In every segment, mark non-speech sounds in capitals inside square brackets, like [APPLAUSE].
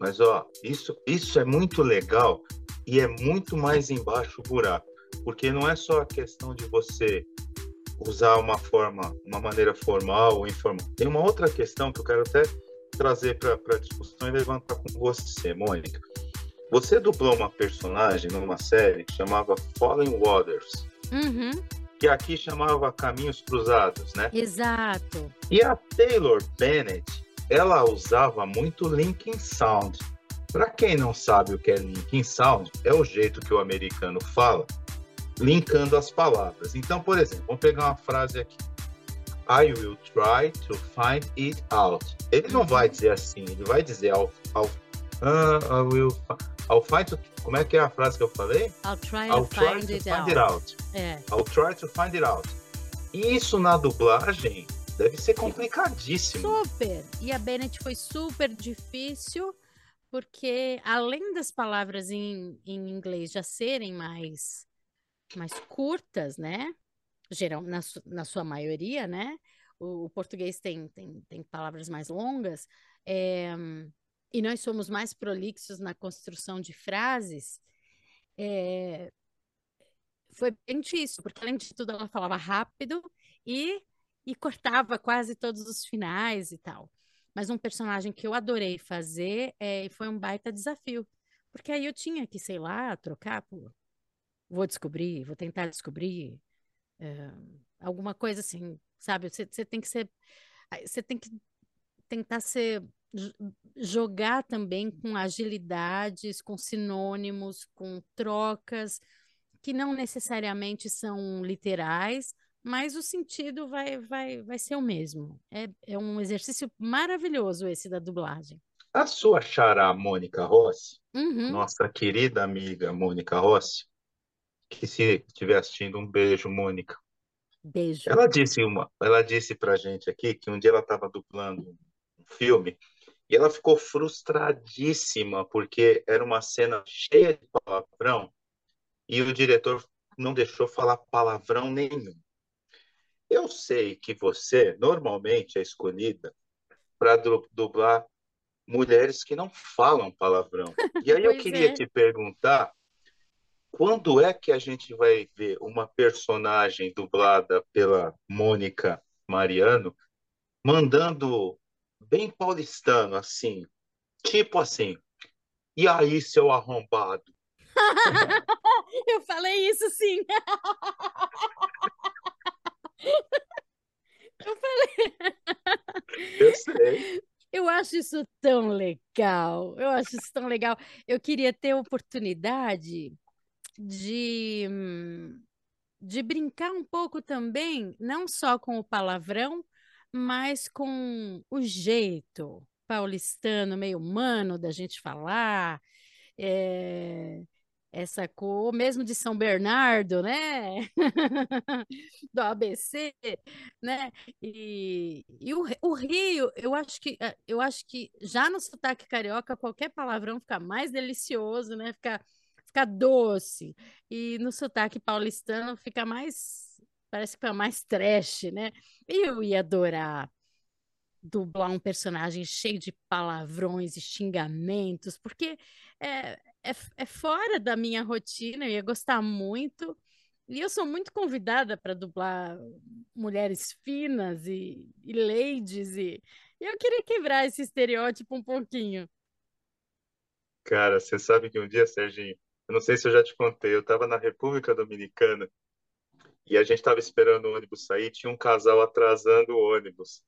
Mas ó, isso, isso é muito legal e é muito mais embaixo o buraco, porque não é só a questão de você usar uma forma, uma maneira formal ou informal. Tem uma outra questão que eu quero até trazer para a discussão e levantar com você, Mônica. Você dublou uma personagem numa série que chamava Fallen Waters. Uhum. Que aqui chamava Caminhos Cruzados, né? Exato. E a Taylor Bennett, ela usava muito Linkin Sound. Para quem não sabe o que é Linkin Sound, é o jeito que o americano fala linkando as palavras. Então, por exemplo, vamos pegar uma frase aqui. I will try to find it out. Ele não vai dizer assim, ele vai dizer I'll, I'll, uh, I will, I'll find to, como é que é a frase que eu falei? I'll try, I'll to, try find, to it, find out. it out. É. I'll try to find it out. E isso na dublagem deve ser complicadíssimo. Super. E a Bennett foi super difícil, porque além das palavras em, em inglês já serem mais, mais curtas, né? Geral, na, na sua maioria, né? O, o português tem, tem, tem palavras mais longas, é, e nós somos mais prolixos na construção de frases. é, foi bem difícil, porque além de tudo ela falava rápido e, e cortava quase todos os finais e tal. Mas um personagem que eu adorei fazer é, foi um baita desafio, porque aí eu tinha que, sei lá, trocar por vou descobrir, vou tentar descobrir é, alguma coisa assim, sabe? Você, tem que ser, você tem que tentar ser jogar também com agilidades, com sinônimos, com trocas que não necessariamente são literais, mas o sentido vai, vai, vai ser o mesmo. É, é um exercício maravilhoso esse da dublagem. A sua xará Mônica Rossi, Uhum. nossa querida amiga Mônica Rossi, que se estiver assistindo, um beijo, Mônica. Beijo. Ela disse uma, ela disse pra gente aqui que um dia ela estava dublando um filme e ela ficou frustradíssima porque era uma cena cheia de palavrão e o diretor não deixou falar palavrão nenhum. Eu sei que você normalmente é escolhida para dublar mulheres que não falam palavrão. E aí eu [LAUGHS] queria é. te perguntar, quando é que a gente vai ver uma personagem dublada pela Mônica Mariano mandando bem paulistano, assim, tipo assim, e aí, seu arrombado? [LAUGHS] Eu falei isso sim. [LAUGHS] [LAUGHS] Eu falei. [LAUGHS] Eu sei. Eu acho isso tão legal. Eu acho isso tão legal. Eu queria ter a oportunidade de, de brincar um pouco também, não só com o palavrão, mas com o jeito paulistano, meio humano da gente falar. É, essa cor, mesmo de São Bernardo, né? [LAUGHS] Do ABC, né? E, e o, o Rio, eu acho que eh, eu acho que já no sotaque carioca qualquer palavrão fica mais delicioso, né? Fica, fica doce. E no sotaque paulistano fica mais, parece que fica mais trash, né? Eu ia adorar dublar um personagem cheio de palavrões e xingamentos, porque é, é, é fora da minha rotina, eu ia gostar muito. E eu sou muito convidada para dublar mulheres finas e, e ladies, e, e eu queria quebrar esse estereótipo um pouquinho. Cara, você sabe que um dia, Serginho, eu não sei se eu já te contei, eu estava na República Dominicana e a gente estava esperando o ônibus sair, tinha um casal atrasando o ônibus.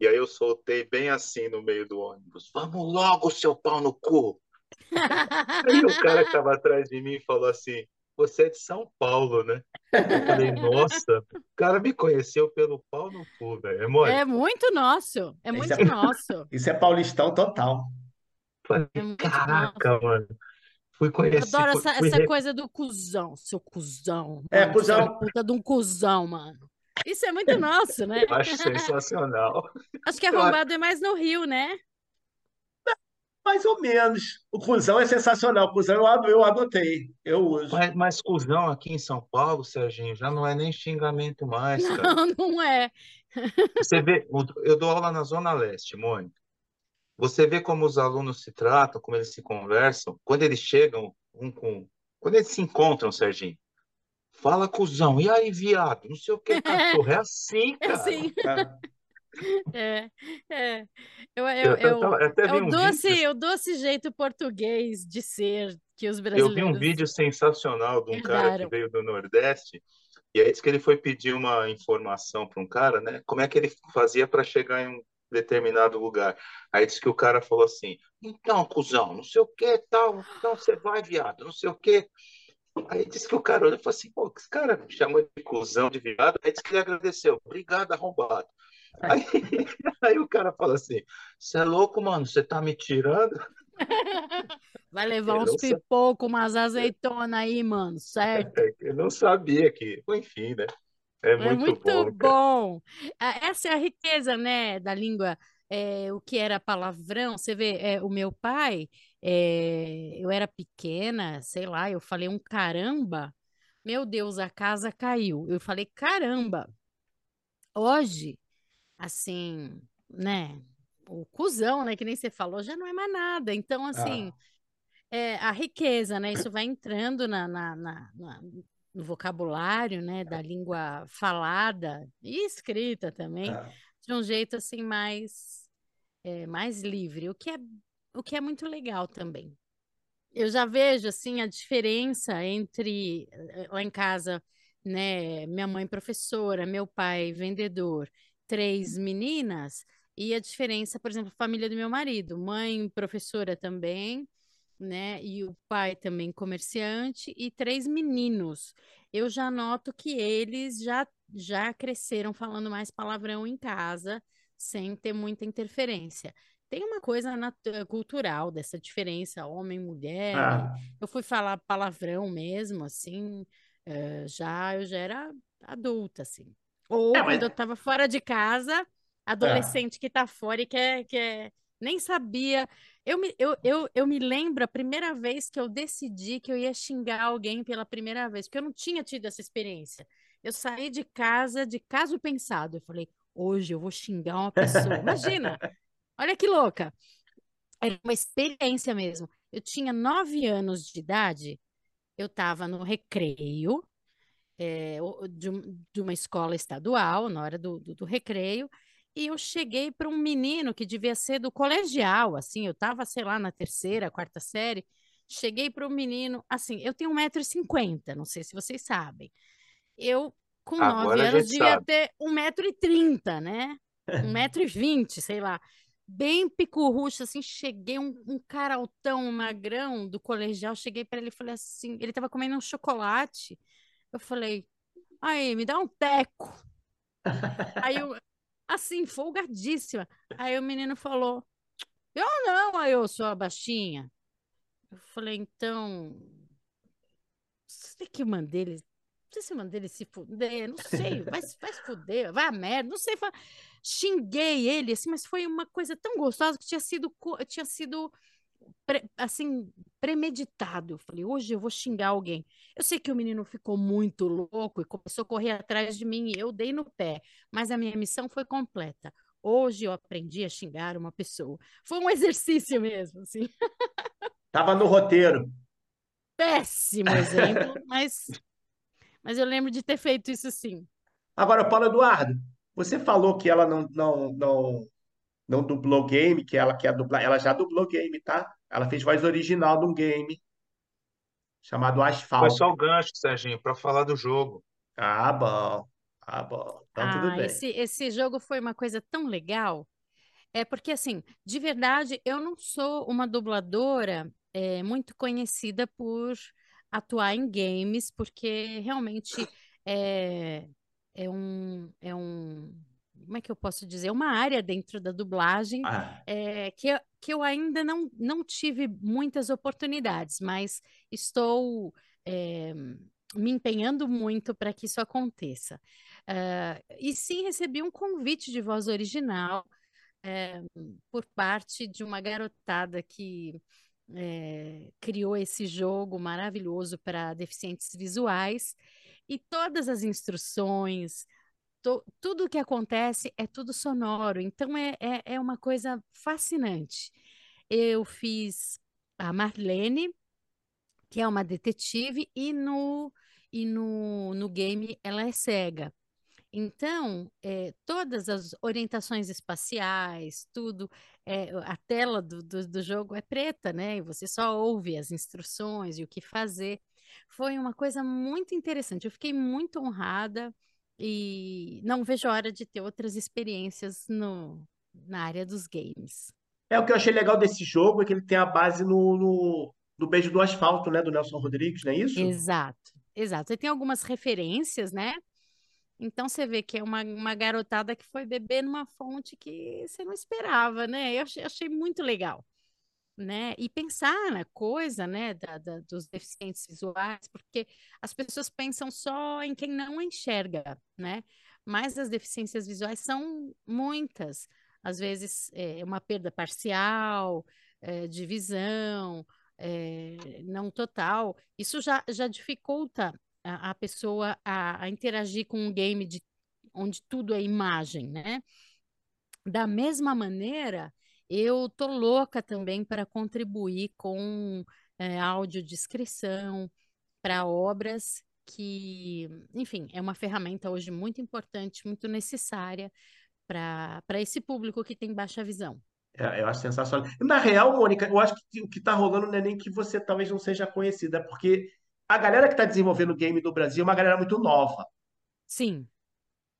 E aí eu soltei bem assim no meio do ônibus: Vamos logo, seu pau no cu! Aí o cara que estava atrás de mim falou assim: Você é de São Paulo, né? Eu falei: Nossa, o cara me conheceu pelo pau no cu, velho. É mole. É muito nosso, é Isso muito é- nosso, Isso é paulistão total. Falei, é Caraca, nosso. mano. Fui Eu conhecer, adoro essa, fui essa coisa do cuzão, seu cuzão, É, mano, é cuzão. puta de um cuzão, mano. Isso é muito nosso, né? Eu acho sensacional. Acho que arrombado é mais no Rio, né? Mais ou menos. O cuzão é sensacional. O cuzão eu, ado- eu adotei. Eu uso. Mas, mas cuzão aqui em São Paulo, Serginho, já não é nem xingamento mais, cara. Não, [LAUGHS] não é. Você vê, eu dou aula na Zona Leste, Mônica. você vê como os alunos se tratam, como eles se conversam, quando eles chegam um com. Quando eles se encontram, Serginho. Fala, cuzão, e aí, viado? Não sei o que, cachorro. [LAUGHS] É assim, É cara. assim. É. [LAUGHS] É, é. Eu, Eu eu, até, eu, até é o um doce, vídeo, o doce jeito português de ser que os eu vi um brasileiros vídeo sensacional de um cara que veio do Nordeste, e aí disse que ele foi pedir uma informação para um cara, né? Como é que ele fazia para chegar em um determinado lugar. Aí disse que o cara falou assim: então, cuzão, não sei o que, tal, então você vai, viado, não sei o que. Aí disse que o cara olhou e falou assim: pô, esse cara me chamou de cuzão, de viado. Aí disse que ele agradeceu: obrigado, arrombado. Aí, [LAUGHS] aí o cara fala assim: você é louco, mano, você tá me tirando? [LAUGHS] Vai levar Eu uns pipocos, umas azeitonas aí, mano, certo? eu não sabia que. Enfim, né? É É muito muito bom, bom. Ah, Essa é a riqueza, né, da língua. É, o que era palavrão, você vê, é, o meu pai, é, eu era pequena, sei lá, eu falei um caramba, meu Deus, a casa caiu. Eu falei caramba. Hoje, assim, né, o cuzão, né, que nem você falou, já não é mais nada. Então, assim, Ah, é, a riqueza, né? Isso vai entrando na, na- na- na- no vocabulário, né? Da língua falada e escrita também, ah, de um jeito assim mais, é, mais livre, o que é, o que é muito legal também. Eu já vejo assim a diferença entre eh, lá em casa, né, minha mãe professora, meu pai vendedor, três meninas, e a diferença, por exemplo, a família do meu marido, mãe professora também, né, e o pai também comerciante e três meninos. Eu já noto que eles já já cresceram falando mais palavrão em casa, sem ter muita interferência. Tem uma coisa nat- cultural dessa diferença homem-mulher, e ah. eu fui falar palavrão mesmo, assim, eh, já eu já era adulta, assim. É, Ou mas. quando eu estava fora de casa, ah, adolescente que está fora e quer, quer, nem sabia. Eu me, eu, eu, eu me lembro a primeira vez que eu decidi que eu ia xingar alguém pela primeira vez, porque eu não tinha tido essa experiência. Eu saí de casa de caso pensado. Eu falei, hoje eu vou xingar uma pessoa. [LAUGHS] Imagina, olha que louca. Era uma experiência mesmo. Eu tinha nove anos de idade, eu estava no recreio, é, de, de uma escola estadual, na hora do, do, do recreio, e eu cheguei para um menino que devia ser do colegial, assim, eu estava, sei lá, na terceira, quarta série, cheguei para o menino, assim, eu tenho um metro e cinquenta, não sei se vocês sabem. Eu, com nove anos, devia sabe. ter um metro e trinta, né? [LAUGHS] Um metro e vinte, sei lá. Bem picurrucho, assim, cheguei, um, um cara um magrão do colegial, cheguei para ele e falei assim, ele estava comendo um chocolate, eu falei, aí, me dá um teco. Aí eu, assim, folgadíssima. Aí o menino falou, eu não, aí eu sou a baixinha. Eu falei, então, sei que mandei ele, sei se mandei ele se fuder, não sei, [LAUGHS] vai, se- vai se fuder, vai a merda, não sei. fa- Xinguei ele, assim, mas foi uma coisa tão gostosa que tinha sido, tinha sido pre- assim, premeditado. Eu falei, hoje eu vou xingar alguém. Eu sei que o menino ficou muito louco e começou a correr atrás de mim e eu dei no pé, mas a minha missão foi completa. Hoje eu aprendi a xingar uma pessoa. Foi um exercício mesmo, assim. Tava no roteiro. [LAUGHS] Péssimo exemplo, mas, mas eu lembro de ter feito isso sim. Agora, Paulo Eduardo, você falou que ela não, não, não, não dublou game, que ela quer dublar. Ela já dublou game, tá? Ela fez voz original de um game chamado Foi só Asfalto. o gancho, Serginho, para falar do jogo. Ah, bom. Ah, bom. Então, tudo Ah, bem. esse, esse jogo foi uma coisa tão legal. É porque, assim, de verdade, eu não sou uma dubladora é, muito conhecida por atuar em games, porque realmente é, é um, é um, como é que eu posso dizer? Uma área dentro da dublagem Ah, é, que, eu- que eu ainda não, não tive muitas oportunidades, mas estou é, me empenhando muito para que isso aconteça. Ah, e sim, recebi um convite de voz original é, por parte de uma garotada que é, criou esse jogo maravilhoso para deficientes visuais e todas as instruções, to, tudo que acontece é tudo sonoro, então é, é, é uma coisa fascinante. Eu fiz a Marlene, que é uma detetive, e no, e no, no game ela é cega. Então, é, todas as orientações espaciais, tudo, é, a tela do, do, do, jogo é preta, né? E você só ouve as instruções e o que fazer. Foi uma coisa muito interessante. Eu fiquei muito honrada e não vejo a hora de ter outras experiências no, na área dos games. É o que eu achei legal desse jogo é que ele tem a base no, no, no Beijo do Asfalto, né? Do Nelson Rodrigues, não é isso? Exato, exato. Você tem algumas referências, né? Então você vê que é uma, uma garotada que foi beber numa fonte que você não esperava, né? Eu achei, achei muito legal. Né? E pensar na coisa, né, da, da, dos deficientes visuais, porque as pessoas pensam só em quem não enxerga, né? Mas as deficiências visuais são muitas. Às vezes é uma perda parcial, é, de visão, é, não total. Isso já, já dificulta a, pessoa a, a, interagir com um game de, onde tudo é imagem, né? Da mesma maneira, eu tô louca também para contribuir com é, audiodescrição para obras que, enfim, é uma ferramenta hoje muito importante, muito necessária para esse público que tem baixa visão. É, eu acho sensacional. Na real, Mônica, eu acho que o que está rolando não é nem que você talvez não seja conhecida, é porque a galera que está desenvolvendo o game do Brasil é uma galera muito nova. Sim.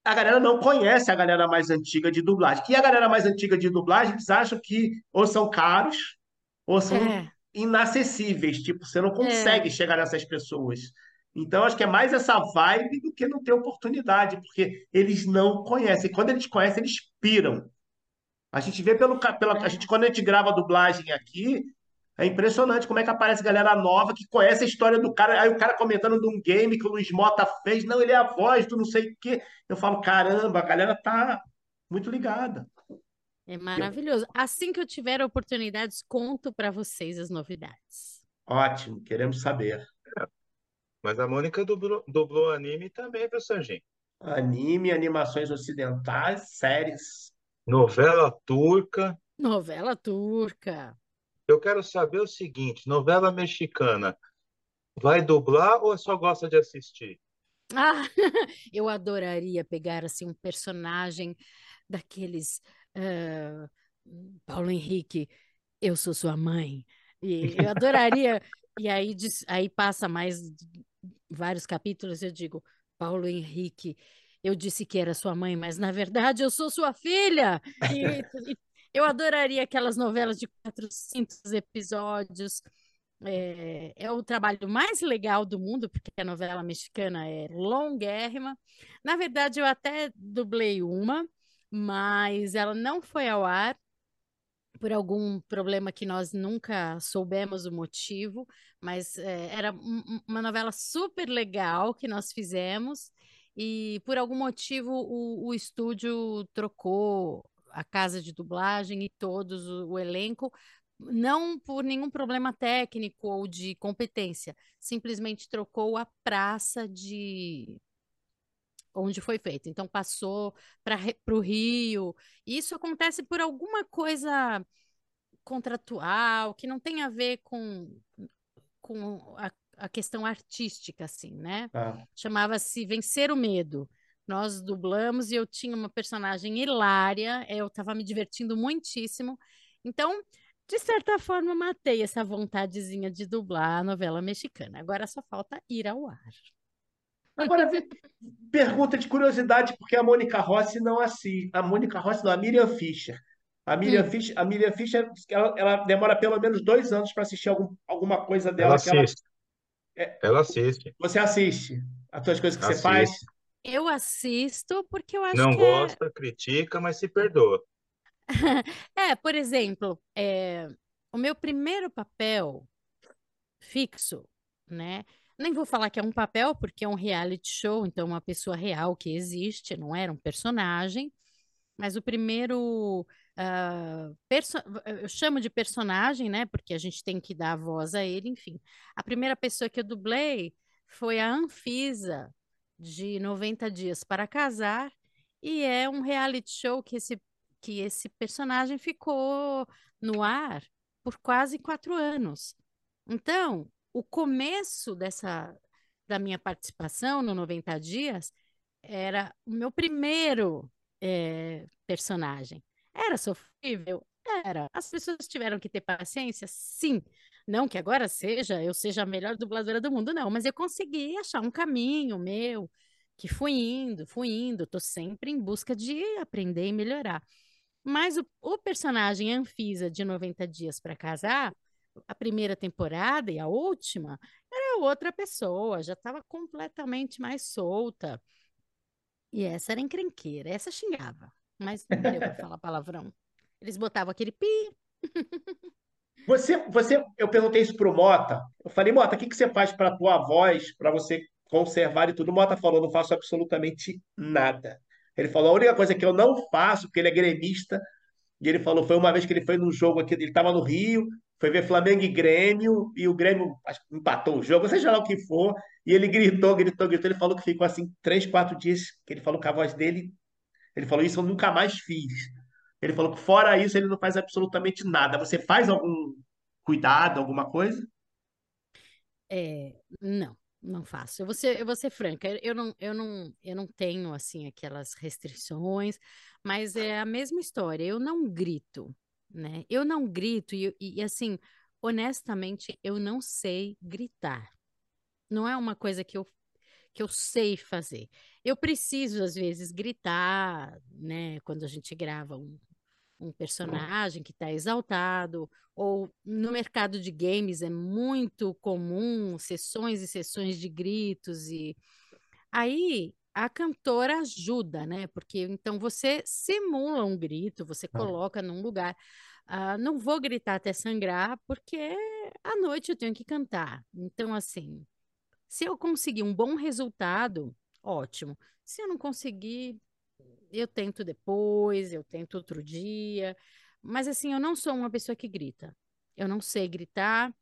A galera não conhece a galera mais antiga de dublagem. E a galera mais antiga de dublagem, eles acham que ou são caros ou são é. inacessíveis. Tipo, você não consegue é. chegar nessas pessoas. Então, acho que é mais essa vibe do que não ter oportunidade, porque eles não conhecem. Quando eles conhecem, eles piram. A gente vê pelo, pela, a gente quando a gente grava dublagem aqui, é impressionante como é que aparece galera nova que conhece a história do cara. Aí o cara comentando de um game que o Luiz Mota fez. Não, ele é a voz do não sei o quê. Eu falo, caramba, a galera tá muito ligada. É maravilhoso. Assim que eu tiver oportunidades, conto para vocês as novidades. Ótimo, queremos saber. Mas a Mônica dublou, dublou anime também, professor Gin. Anime, animações ocidentais, séries. Novela turca. Novela turca. Eu quero saber o seguinte: novela mexicana, vai dublar ou só gosta de assistir? Ah, [LAUGHS] eu adoraria pegar assim um personagem daqueles uh, Paulo Henrique, eu sou sua mãe. E eu adoraria. e aí, aí passa mais vários capítulos, eu digo, Paulo Henrique, eu disse que era sua mãe, mas na verdade eu sou sua filha. E, e eu adoraria aquelas novelas de 400 episódios. É, é, o trabalho mais legal do mundo, porque a novela mexicana é longuérrima. Na verdade, eu até dublei uma, mas ela não foi ao ar por algum problema que nós nunca soubemos o motivo, mas é, era uma novela super legal que nós fizemos e por algum motivo o, o estúdio trocou a casa de dublagem e todos o, o elenco, não por nenhum problema técnico ou de competência, simplesmente trocou a praça de onde foi feito. Então passou para o Rio. Isso acontece por alguma coisa contratual que não tem a ver com, com a, a questão artística, assim, né? Ah. Chamava-se Vencer o Medo. Nós dublamos e eu tinha uma personagem hilária, eu estava me divertindo muitíssimo. Então, de certa forma, matei essa vontadezinha de dublar a novela mexicana. Agora só falta ir ao ar. Agora, pergunta de curiosidade, porque a Mônica Rossi não assiste. A Mônica Rossi não, a Miriam Fischer. A Miriam, hum. Fischer, a Miriam Fischer ela, ela, demora pelo menos dois anos para assistir algum, alguma coisa dela. Ela assiste. Ela, é, ela assiste. Você assiste as suas coisas que assiste. você faz? Eu assisto porque eu acho Não que é gosta, é... critica, mas se perdoa. [LAUGHS] é, por exemplo, é, o meu primeiro papel fixo, né? Nem vou falar que é um papel, porque é um reality show, então uma pessoa real que existe, não era um personagem. Mas o primeiro. Uh, eu chamo de personagem, né? Porque a gente tem que dar a voz a ele, enfim. A primeira pessoa que eu dublei foi a Anfisa, de 90 Dias para Casar, e é um reality show que esse, que esse personagem ficou no ar por quase quatro anos. Então, o começo dessa da minha participação no 90 Dias era o meu primeiro é, personagem. Era sofrível? Era. As pessoas tiveram que ter paciência? Sim. Não que agora seja, eu seja a melhor dubladora do mundo, não, mas eu consegui achar um caminho meu, que fui indo, fui indo, tô sempre em busca de aprender e melhorar. Mas o, o personagem Anfisa de 90 Dias para Casar, a primeira temporada e a última, era outra pessoa, já estava completamente mais solta. E essa era encrenqueira, essa xingava, mas não deu para [LAUGHS] falar palavrão. Eles botavam aquele pi. Você, você, eu perguntei isso pro Mota. Eu falei, Mota, o que que você faz para tua voz, para você conservar e tudo? O Mota falou, não faço absolutamente nada. Ele falou, a única coisa que eu não faço, porque ele é gremista, e ele falou, foi uma vez que ele foi num jogo aqui, ele estava no Rio, foi ver Flamengo e Grêmio, e o Grêmio empatou o jogo, seja lá o que for, e ele gritou, gritou, gritou. Ele falou que ficou assim três, quatro dias, que ele falou que a voz dele, ele falou, isso eu nunca mais fiz. Ele falou que fora isso ele não faz absolutamente nada. Você faz algum cuidado, alguma coisa? É, não, não faço. Eu vou ser, eu vou ser franca, eu não, eu não, eu não tenho assim aquelas restrições, mas é a mesma história. Eu não grito, né? Eu não grito e, e assim, honestamente, eu não sei gritar. Não é uma coisa que eu que eu sei fazer. Eu preciso às vezes gritar, né, quando a gente grava um, um personagem que está exaltado, ou no mercado de games é muito comum sessões e sessões de gritos e aí a cantora ajuda, né? Porque então você simula um grito, você ah. coloca num lugar. Uh, não vou gritar até sangrar, porque à noite eu tenho que cantar. Então, assim, se eu conseguir um bom resultado, ótimo. Se eu não conseguir, eu tento depois, eu tento outro dia. Mas assim, eu não sou uma pessoa que grita. Eu não sei gritar.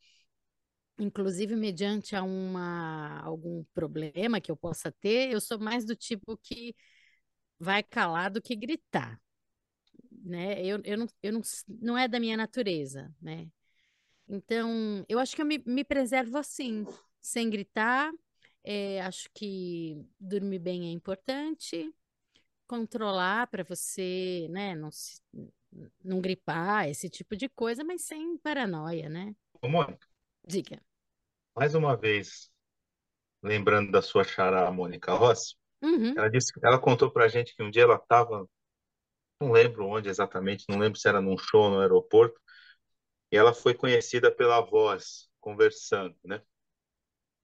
Inclusive, mediante a uma, algum problema que eu possa ter, eu sou mais do tipo que vai calar do que gritar. Né? Eu, eu, não, eu não, não é da minha natureza, né? Então, eu acho que eu me, me preservo assim, sem gritar. É, acho que dormir bem é importante controlar para você, né, não, se, não gripar, esse tipo de coisa, mas sem paranoia, né? Ô, Mônica, Diga. mais uma vez, lembrando da sua xará, Mônica Rossi, Uhum. ela disse, ela contou pra gente que um dia ela estava, não lembro onde exatamente, não lembro se era num show no aeroporto, e ela foi conhecida pela voz, conversando, né?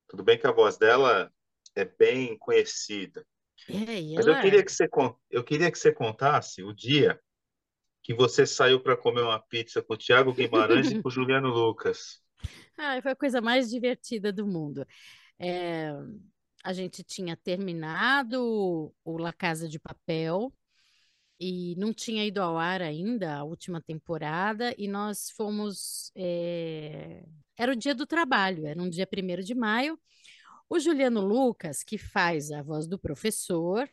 Tudo bem que a voz dela é bem conhecida, É, Mas eu queria que você, eu queria que você contasse o dia que você saiu para comer uma pizza com o Thiago Guimarães e com o [LAUGHS] Juliano Lucas. Ai, foi a coisa mais divertida do mundo. É, a gente tinha terminado o La Casa de Papel e não tinha ido ao ar ainda a última temporada, e nós fomos. é, Era o dia do trabalho, era um dia primeiro de maio. O Juliano Lucas, que faz a voz do professor,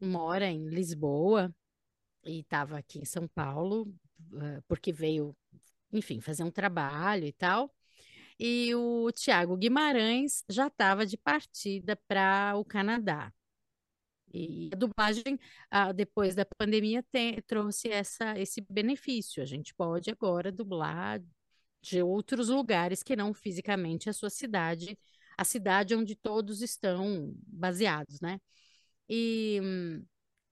mora em Lisboa e estava aqui em São Paulo, eh, porque veio, enfim, fazer um trabalho e tal. E o Tiago Guimarães já estava de partida para o Canadá. E a dublagem, ah, depois da pandemia, tem- trouxe essa, esse benefício. A gente pode agora dublar de outros lugares que não fisicamente a sua cidade, a cidade onde todos estão baseados, né? E,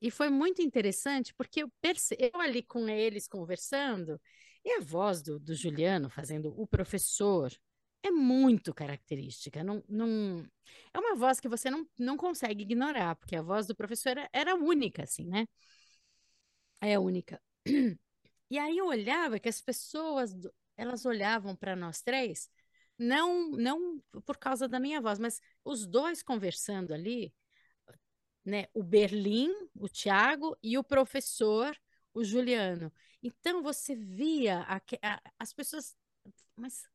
e foi muito interessante porque eu perce... eu ali com eles conversando e a voz do, do Juliano fazendo o professor é muito característica. Não, não... É uma voz que você não, não consegue ignorar, porque a voz do professor era, era única, assim, né? É única. E aí eu olhava que as pessoas, elas olhavam para nós três, não, não por causa da minha voz, mas os dois conversando ali, né? O Berlim, o Tiago, e o professor, o Juliano. Então você via aque- a- as pessoas, mas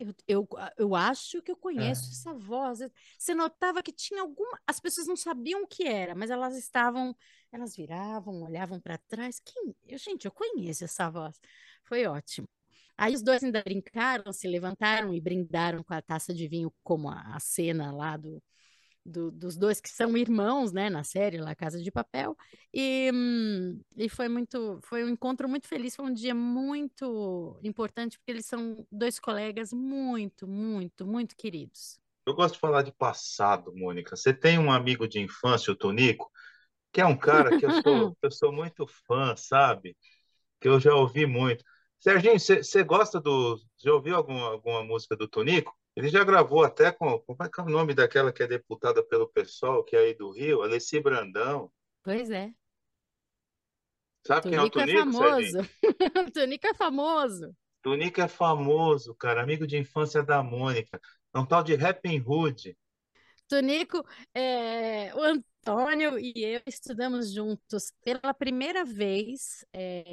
Eu, eu, eu acho que eu conheço é. essa voz. Você notava que tinha alguma. As pessoas não sabiam o que era, mas elas estavam. Elas viravam, olhavam para trás. Quem... Eu, gente, eu conheço essa voz. Foi ótimo. Aí os dois ainda brincaram, se levantaram e brindaram com a taça de vinho, como a, a cena lá do, do, dos dois que são irmãos, né, na série lá Casa de Papel, e, e foi muito, foi um encontro muito feliz, foi um dia muito importante porque eles são dois colegas muito, muito, muito queridos. Eu gosto de falar de passado, Mônica. Você tem um amigo de infância, o Tonico, que é um cara que eu sou, [LAUGHS] eu sou muito fã, sabe? Que eu já ouvi muito. Serginho, você gosta do. Já ouviu alguma, alguma música do Tonico? Ele já gravou até com. Como é que é o nome daquela que é deputada pelo PSOL, que é aí do Rio? Alessi Brandão. Pois é. Sabe quem é o Tunico, [LAUGHS] é famoso. Tunico é famoso. Tunico é famoso, cara. Amigo de infância da Mônica. É um tal de Rapping Hood. Tunico, é, o Antônio e eu estudamos juntos pela primeira vez é,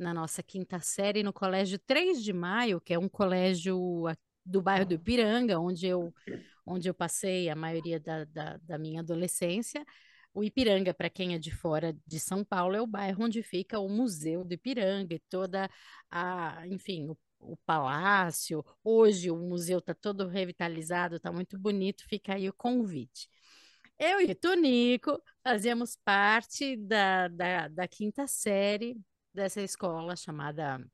na nossa quinta série no Colégio 3 de Maio, que é um colégio do bairro do Ipiranga, onde eu, onde eu passei a maioria da, da, da minha adolescência. O Ipiranga, para quem é de fora de São Paulo, é o bairro onde fica o Museu do Ipiranga e toda a, enfim, o, o palácio. Hoje o museu está todo revitalizado, está muito bonito, fica aí o convite. Eu e o Tonico fazíamos parte da, da, da quinta série dessa escola chamada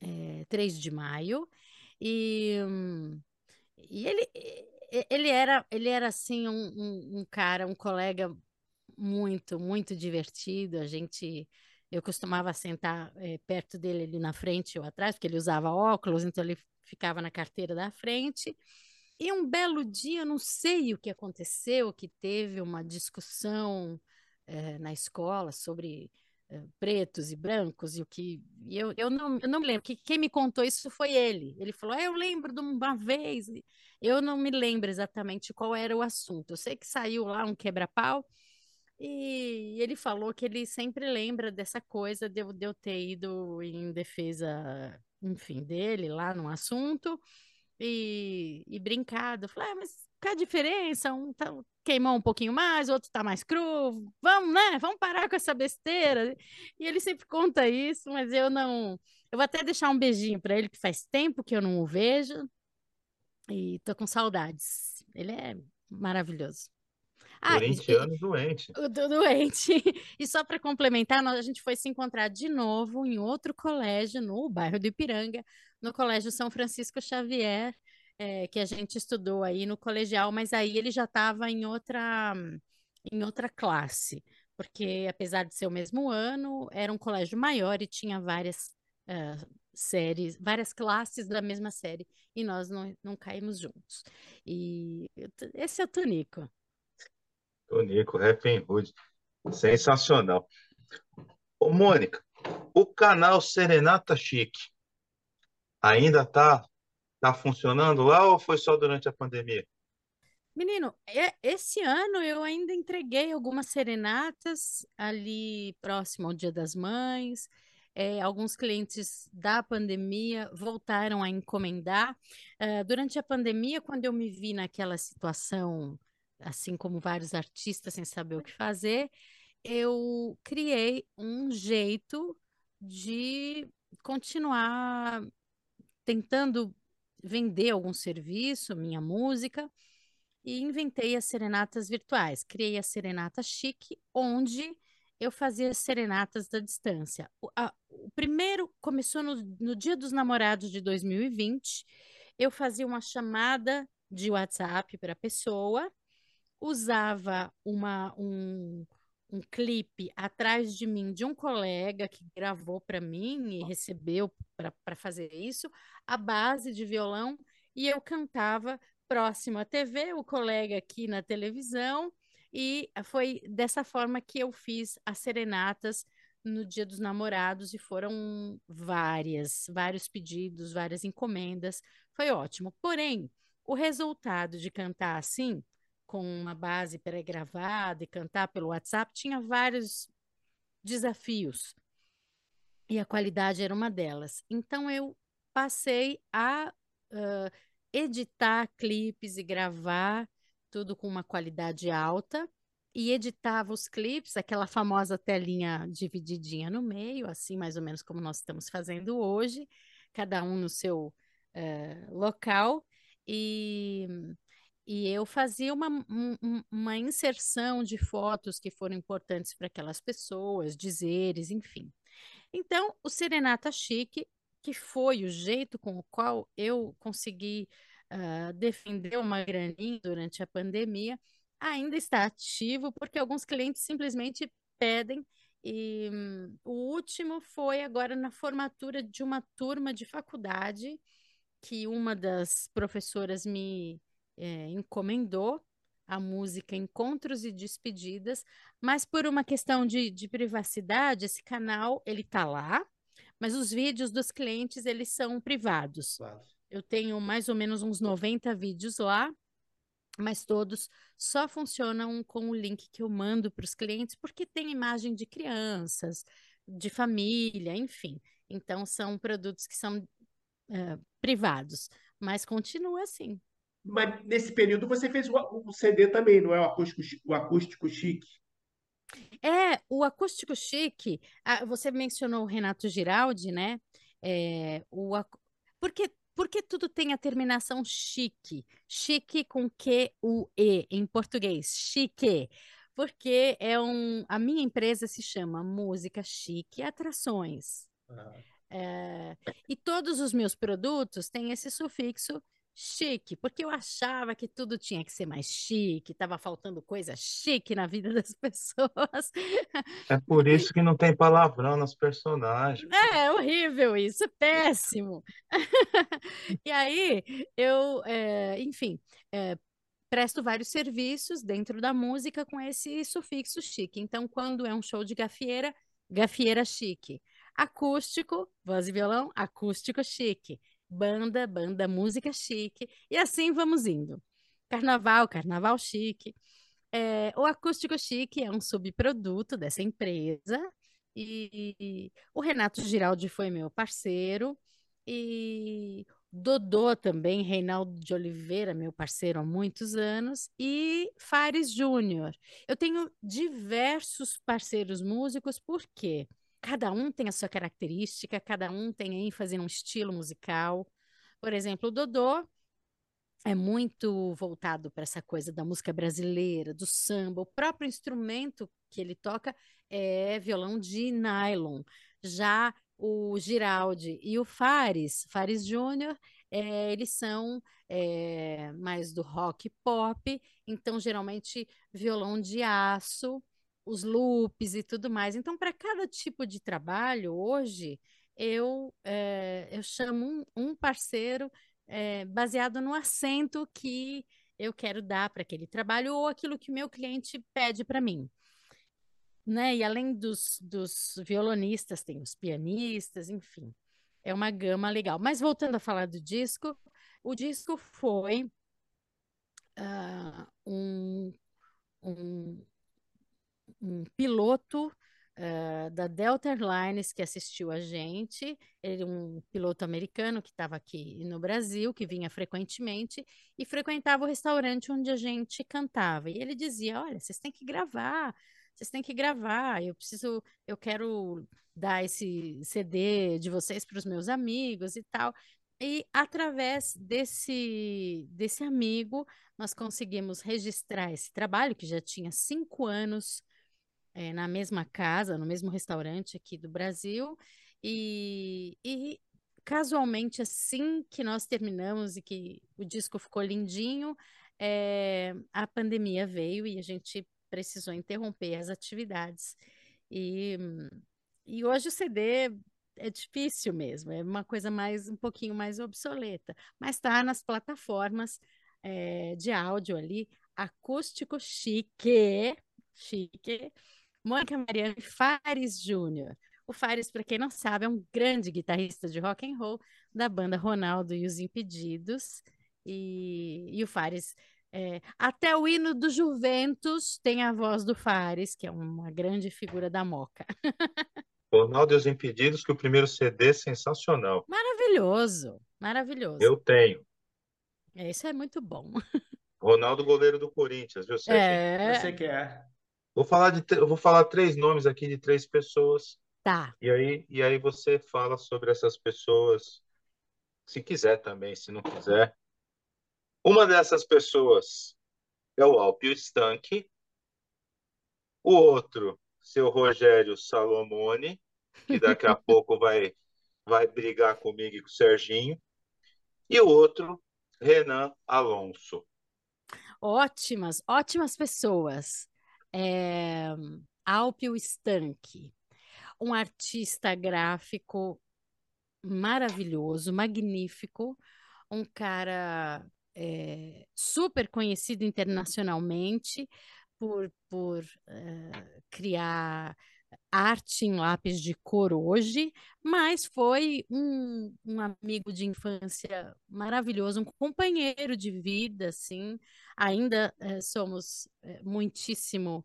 é, 3 de Maio, e, e ele, ele, era, ele era assim um, um, um cara, um colega muito, muito divertido. A gente, eu costumava sentar é, perto dele ali na frente ou atrás, porque ele usava óculos, então ele ficava na carteira da frente. E um belo dia, não sei o que aconteceu, que teve uma discussão é, na escola sobre eh, pretos e brancos e o que eu, eu, não, eu não me lembro que quem me contou isso foi ele ele falou ah, eu lembro de uma vez eu não me lembro exatamente qual era o assunto eu sei que saiu lá um quebra-pau e ele falou que ele sempre lembra dessa coisa de eu, de eu ter ido em defesa enfim dele lá no assunto e, e brincado. falei, ah, mas qual a diferença? Um tá, queimou um pouquinho mais, o outro tá mais cru. Vamos, né? Vamos parar com essa besteira. E ele sempre conta isso, mas eu não. Eu vou até deixar um beijinho para ele, que faz tempo que eu não o vejo. E tô com saudades. Ele é maravilhoso. Ah, Corintiano doente. Doente. E só para complementar, nós, a gente foi se encontrar de novo em outro colégio, no bairro do Ipiranga, no Colégio São Francisco Xavier, é, que a gente estudou aí no colegial, mas aí ele já estava em outra, em outra classe, porque apesar de ser o mesmo ano, era um colégio maior e tinha várias uh, séries, várias classes da mesma série, e nós não, não caímos juntos. E esse é o Tonico. Tonico, Rapping Hood. Sensacional. Ô, Mônica, o canal Serenata Chique ainda está tá funcionando lá ou foi só durante a pandemia? Menino, esse ano eu ainda entreguei algumas serenatas ali próximo ao Dia das Mães. É, alguns clientes da pandemia voltaram a encomendar. Uh, durante a pandemia, quando eu me vi naquela situação assim como vários artistas sem saber o que fazer, eu criei um jeito de continuar tentando vender algum serviço, minha música, e inventei as serenatas virtuais. Criei a Serenata Chique, onde eu fazia serenatas da distância. O, a, o primeiro começou no, no Dia dos Namorados de 2020. Eu fazia uma chamada de WhatsApp para a pessoa usava uma, um, um clipe atrás de mim de um colega que gravou para mim e recebeu para fazer isso, a base de violão, e eu cantava próximo à TV, o colega aqui na televisão, e foi dessa forma que eu fiz as serenatas no Dia dos Namorados e foram várias, vários pedidos, várias encomendas, foi ótimo. Porém, o resultado de cantar assim com uma base pré-gravada e cantar pelo WhatsApp, tinha vários desafios. E a qualidade era uma delas. Então eu passei a uh, editar clipes e gravar tudo com uma qualidade alta e editava os clipes, aquela famosa telinha divididinha no meio, assim mais ou menos como nós estamos fazendo hoje, cada um no seu uh, local, e, e eu fazia uma, um, uma inserção de fotos que foram importantes para aquelas pessoas, dizeres, enfim. Então, o Serenata Chique, que foi o jeito com o qual eu consegui uh, defender uma graninha durante a pandemia, ainda está ativo, porque alguns clientes simplesmente pedem. E um, o último foi agora na formatura de uma turma de faculdade que uma das professoras me é, encomendou a música Encontros e Despedidas, mas por uma questão de, de privacidade, esse canal ele tá lá, mas os vídeos dos clientes eles são privados. Claro. Eu tenho mais ou menos uns 90 vídeos lá, mas todos só funcionam com o link que eu mando para os clientes, porque tem imagem de crianças, de família, enfim. Então, são produtos que são uh, privados, mas continua assim. Mas nesse período você fez o, o CD também, não é? O acústico, o acústico chique. É, o acústico chique. Ah, você mencionou o Renato Giraldi, né? É, o, porque porque tudo tem a terminação chique. Chique com Q-U-E em português. Chique. Porque é um. A minha empresa se chama Música Chique Atrações. Ah. É, e todos os meus produtos têm esse sufixo chique, porque eu achava que tudo tinha que ser mais chique, estava faltando coisa chique na vida [LAUGHS] das pessoas. É por isso que não tem palavrão nos personagens. É, é horrível isso, é péssimo. [LAUGHS] e aí, eu, é, enfim, é, presto vários serviços dentro da música com esse sufixo chique. Então, quando é um show de gafieira, gafieira chique. Acústico, voz e violão, acústico chique banda, banda, música chique, e assim vamos indo. Carnaval, carnaval chique. É, o acústico chique é um subproduto dessa empresa, e, o Renato Giraldi foi meu parceiro, e Dodô também, Reinaldo de Oliveira, meu parceiro há muitos anos, e Fares Júnior. Eu tenho diversos parceiros músicos, por quê? Cada um tem a sua característica, cada um tem ênfase num estilo musical. Por exemplo, o Dodô é muito voltado para essa coisa da música brasileira, do samba. O próprio instrumento que ele toca é violão de nylon. Já o Giraldi e o Fares, Fares Júnior, é, eles são é, mais do rock pop, então geralmente violão de aço os loops e tudo mais. Então, para cada tipo de trabalho, hoje, eu, é, eu chamo um, um parceiro é, baseado no acento que eu quero dar para aquele trabalho ou aquilo que o meu cliente pede para mim. Né? E além dos, dos violonistas, tem os pianistas, enfim, é uma gama legal. Mas voltando a falar do disco, o disco foi uh, um, um, um piloto uh, da Delta Airlines que assistiu a gente, ele um piloto americano que estava aqui no Brasil, que vinha frequentemente e frequentava o restaurante onde a gente cantava. E ele dizia: Olha, vocês têm que gravar, vocês têm que gravar, eu preciso, eu quero dar esse CD de vocês para os meus amigos e tal. E através desse, desse amigo, nós conseguimos registrar esse trabalho, que já tinha cinco anos é, na mesma casa, no mesmo restaurante aqui do Brasil, e, e casualmente assim que nós terminamos e que o disco ficou lindinho, é, a pandemia veio e a gente precisou interromper as atividades. E, e hoje o CD é difícil mesmo, é uma coisa mais um pouquinho mais obsoleta, mas está nas plataformas é, de áudio ali, acústico chique, chique, Mônica Mariano e Fares Júnior. O Fares, para quem não sabe, é um grande guitarrista de rock and roll da banda Ronaldo e os Impedidos. E, e o Fares, é, até o hino do Juventus tem a voz do Fares, que é uma grande figura da Moca. [LAUGHS] Ronaldo e os Impedidos, que o primeiro CD é sensacional. Maravilhoso, maravilhoso. Eu tenho. É, Isso é muito bom. [LAUGHS] Ronaldo, goleiro do Corinthians, viu, Sérgio? É, Você quer. Vou falar de, eu vou falar três nomes aqui de três pessoas. tá. E aí, e aí você fala sobre essas pessoas, se quiser também, se não quiser. Uma dessas pessoas é o Alpio Stanchi, o outro, seu Rogério Salomone, que daqui a [LAUGHS] pouco vai, vai brigar comigo e com o Serginho, e o outro, Renan Alonso. Ótimas, ótimas pessoas. É, Alpio Stanchi, um artista gráfico maravilhoso, magnífico, um cara é, super conhecido internacionalmente por, por é, criar arte em lápis de cor hoje, mas foi um, um amigo de infância maravilhoso, um companheiro de vida, assim. Ainda eh, somos eh, muitíssimo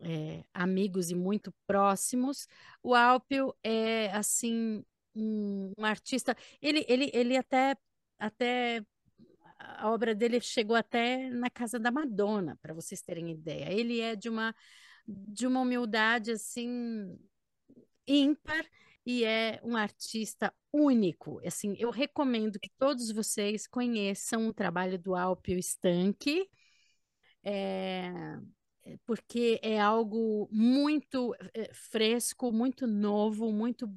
eh, amigos e muito próximos. O Alpio é, assim, um, um artista... Ele, ele, ele até, até... A obra dele chegou até na casa da Madonna, para vocês terem ideia. Ele é de uma de uma humildade assim ímpar e é um artista único. Assim, eu recomendo que todos vocês conheçam o trabalho do Alpio Stanchi, é, porque é algo muito é, fresco, muito novo, muito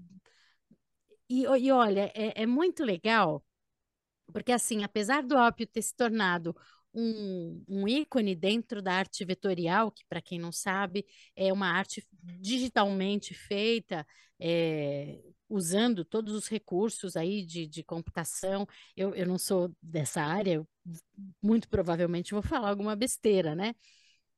e, e olha, é, é muito legal, porque assim, apesar do Alpio ter se tornado um, um ícone dentro da arte vetorial, que, para quem não sabe, é uma arte digitalmente feita, é, usando todos os recursos aí de, de computação. Eu, eu não sou dessa área, muito provavelmente vou falar alguma besteira, né?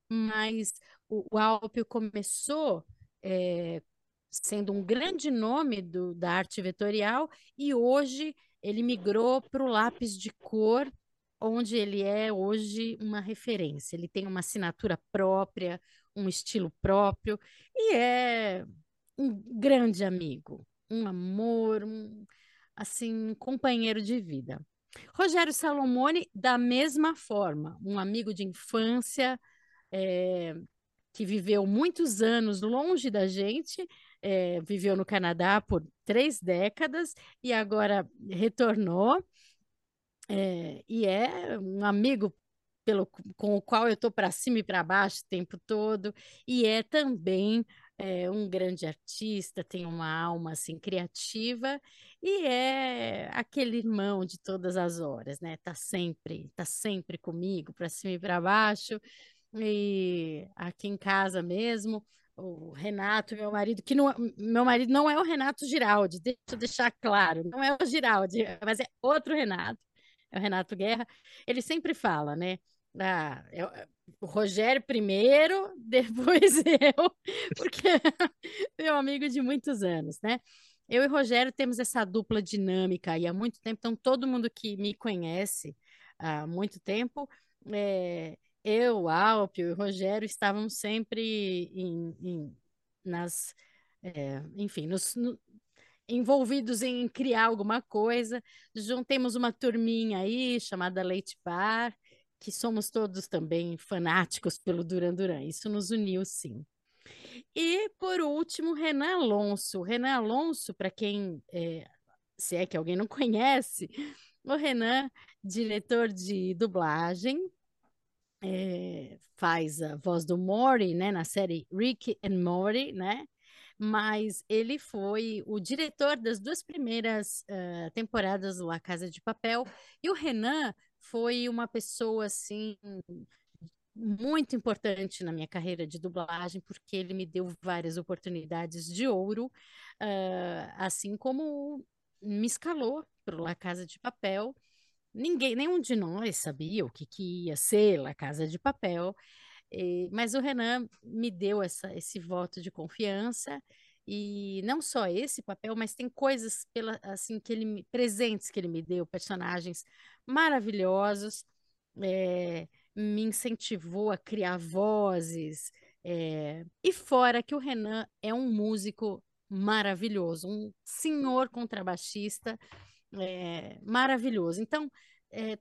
Mas o, o Alpio começou é, sendo um grande nome do, da arte vetorial e hoje ele migrou para o lápis de cor onde ele é hoje uma referência. Ele tem uma assinatura própria, um estilo próprio e é um grande amigo, um amor, um, assim, um companheiro de vida. Rogério Salomone, da mesma forma, um amigo de infância é, que viveu muitos anos longe da gente, é, viveu no Canadá por três décadas e agora retornou é, e é um amigo pelo, com o qual eu estou para cima e para baixo o tempo todo, e é também é, um grande artista, tem uma alma assim criativa e é aquele irmão de todas as horas, né? Tá sempre, tá sempre comigo para cima e para baixo. E aqui em casa mesmo, o Renato, meu marido, que não, meu marido não é o Renato Giraldi, deixa eu deixar claro, não é o Giraldi, mas é outro Renato é o Renato Guerra, ele sempre fala, né? Ah, eu, o Rogério primeiro, [LAUGHS] depois eu, porque [LAUGHS] é meu amigo de muitos anos, né? Eu e Rogério temos essa dupla dinâmica e há muito tempo, então todo mundo que me conhece há muito tempo, é, eu, Alpio e Rogério estávamos sempre em, em nas, é, enfim, nos, no, envolvidos em criar alguma coisa. Juntemos uma turminha aí chamada Leite Bar, que somos todos também fanáticos pelo Duran Duran. Isso nos uniu, sim. E, por último, Renan Alonso. Renan Alonso, para quem, é, se é que alguém não [LAUGHS] conhece, o Renan, diretor de dublagem, é, faz a voz do Morty, né, na série Rick and Morty, né? Mas ele foi o diretor das duas primeiras uh, temporadas do La Casa de Papel, e o Renan foi uma pessoa, assim, muito importante na minha carreira de dublagem, porque ele me deu várias oportunidades de ouro, uh, assim como me escalou para La Casa de Papel. Ninguém, nenhum de nós sabia o que, que ia ser La Casa de Papel, e, mas o Renan me deu essa, esse voto de confiança e não só esse papel, mas tem coisas pela, assim que ele presentes que ele me deu, personagens maravilhosos, é, me incentivou a criar vozes. É, e fora que o Renan é um músico maravilhoso, um senhor contrabaixista é, maravilhoso. Então,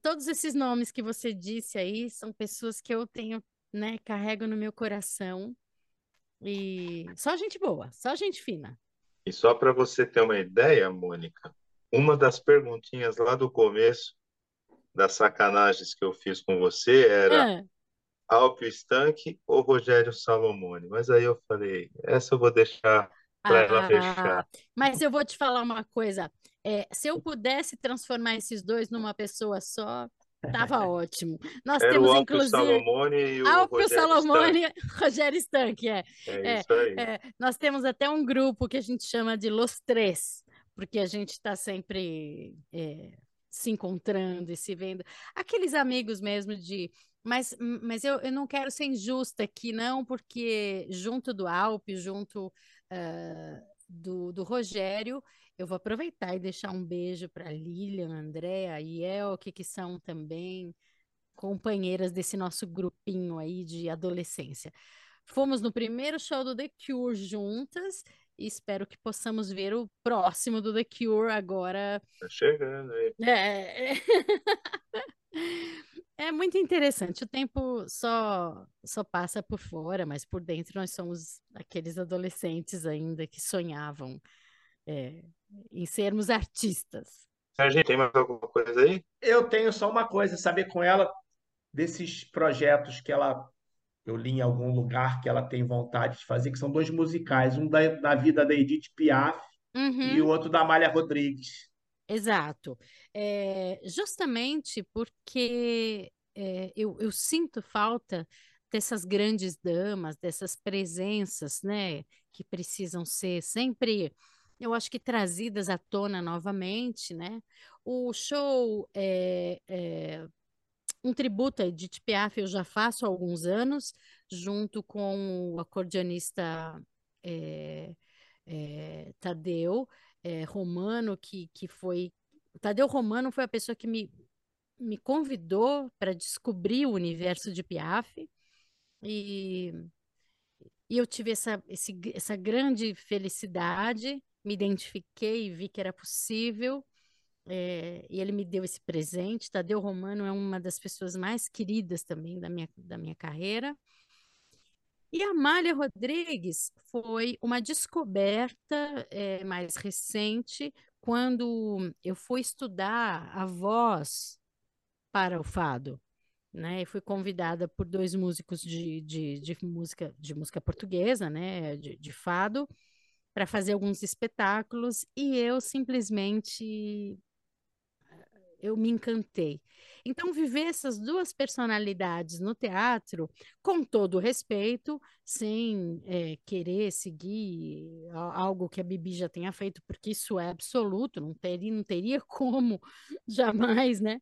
todos esses nomes que você disse aí são pessoas que eu tenho, né, carrego no meu coração. E só gente boa, só gente fina. E só para você ter uma ideia, Mônica, uma das perguntinhas lá do começo das sacanagens que eu fiz com você era ah. Alpio ou Rogério Salomone? Mas aí eu falei, essa eu vou deixar para ah, ela fechar. Mas eu vou te falar uma coisa. É, se eu pudesse transformar esses dois numa pessoa só, tava [LAUGHS] ótimo. Nós Era temos, o inclusive. Salomone e o Alpio Rogério Salomone Stank. Rogério Stank, é. É, é isso aí. É, nós temos até um grupo que a gente chama de Los Três, porque a gente está sempre é, se encontrando e se vendo. Aqueles amigos mesmo de. Mas, mas eu, eu não quero ser injusta aqui, não, porque junto do Alpe, junto uh, do, do Rogério, eu vou aproveitar e deixar um beijo para Lilian, Andréa e Elke, que são também companheiras desse nosso grupinho aí de adolescência. Fomos no primeiro show do The Cure juntas e espero que possamos ver o próximo do The Cure agora. Tá chegando aí. É. É [LAUGHS] muito interessante. O tempo só só passa por fora, mas por dentro nós somos aqueles adolescentes ainda que sonhavam é, em sermos artistas. Serginho, tem mais alguma coisa aí? Eu tenho só uma coisa, saber com ela desses projetos que ela eu li em algum lugar que ela tem vontade de fazer, que são dois musicais, um da, da vida da Edith Piaf uhum. e o outro da Amália Rodrigues. Exato. É, justamente porque é, eu, eu sinto falta dessas grandes damas, dessas presenças, né, que precisam ser sempre, eu acho que trazidas à tona novamente, né? O show é, é um tributo a Edith Piaf eu já faço há alguns anos, junto com o acordeonista é, é, Tadeu é, Romano, que, que foi. Tadeu Romano foi a pessoa que me, me convidou para descobrir o universo de Piaf. E, e eu tive essa, esse, essa grande felicidade, me identifiquei e vi que era possível. É, e ele me deu esse presente. Tadeu Romano é uma das pessoas mais queridas também da minha, da minha carreira. E a Amália Rodrigues foi uma descoberta é, mais recente, quando eu fui estudar a voz para o fado. Né, e fui convidada por dois músicos de, de, de música de música portuguesa, né, de, de fado, para fazer alguns espetáculos e eu simplesmente eu me encantei. Então, viver essas duas personalidades no teatro, com todo respeito, sem é, querer seguir algo que a Bibi já tenha feito, porque isso é absoluto, não teria, não teria [LAUGHS] como jamais, né?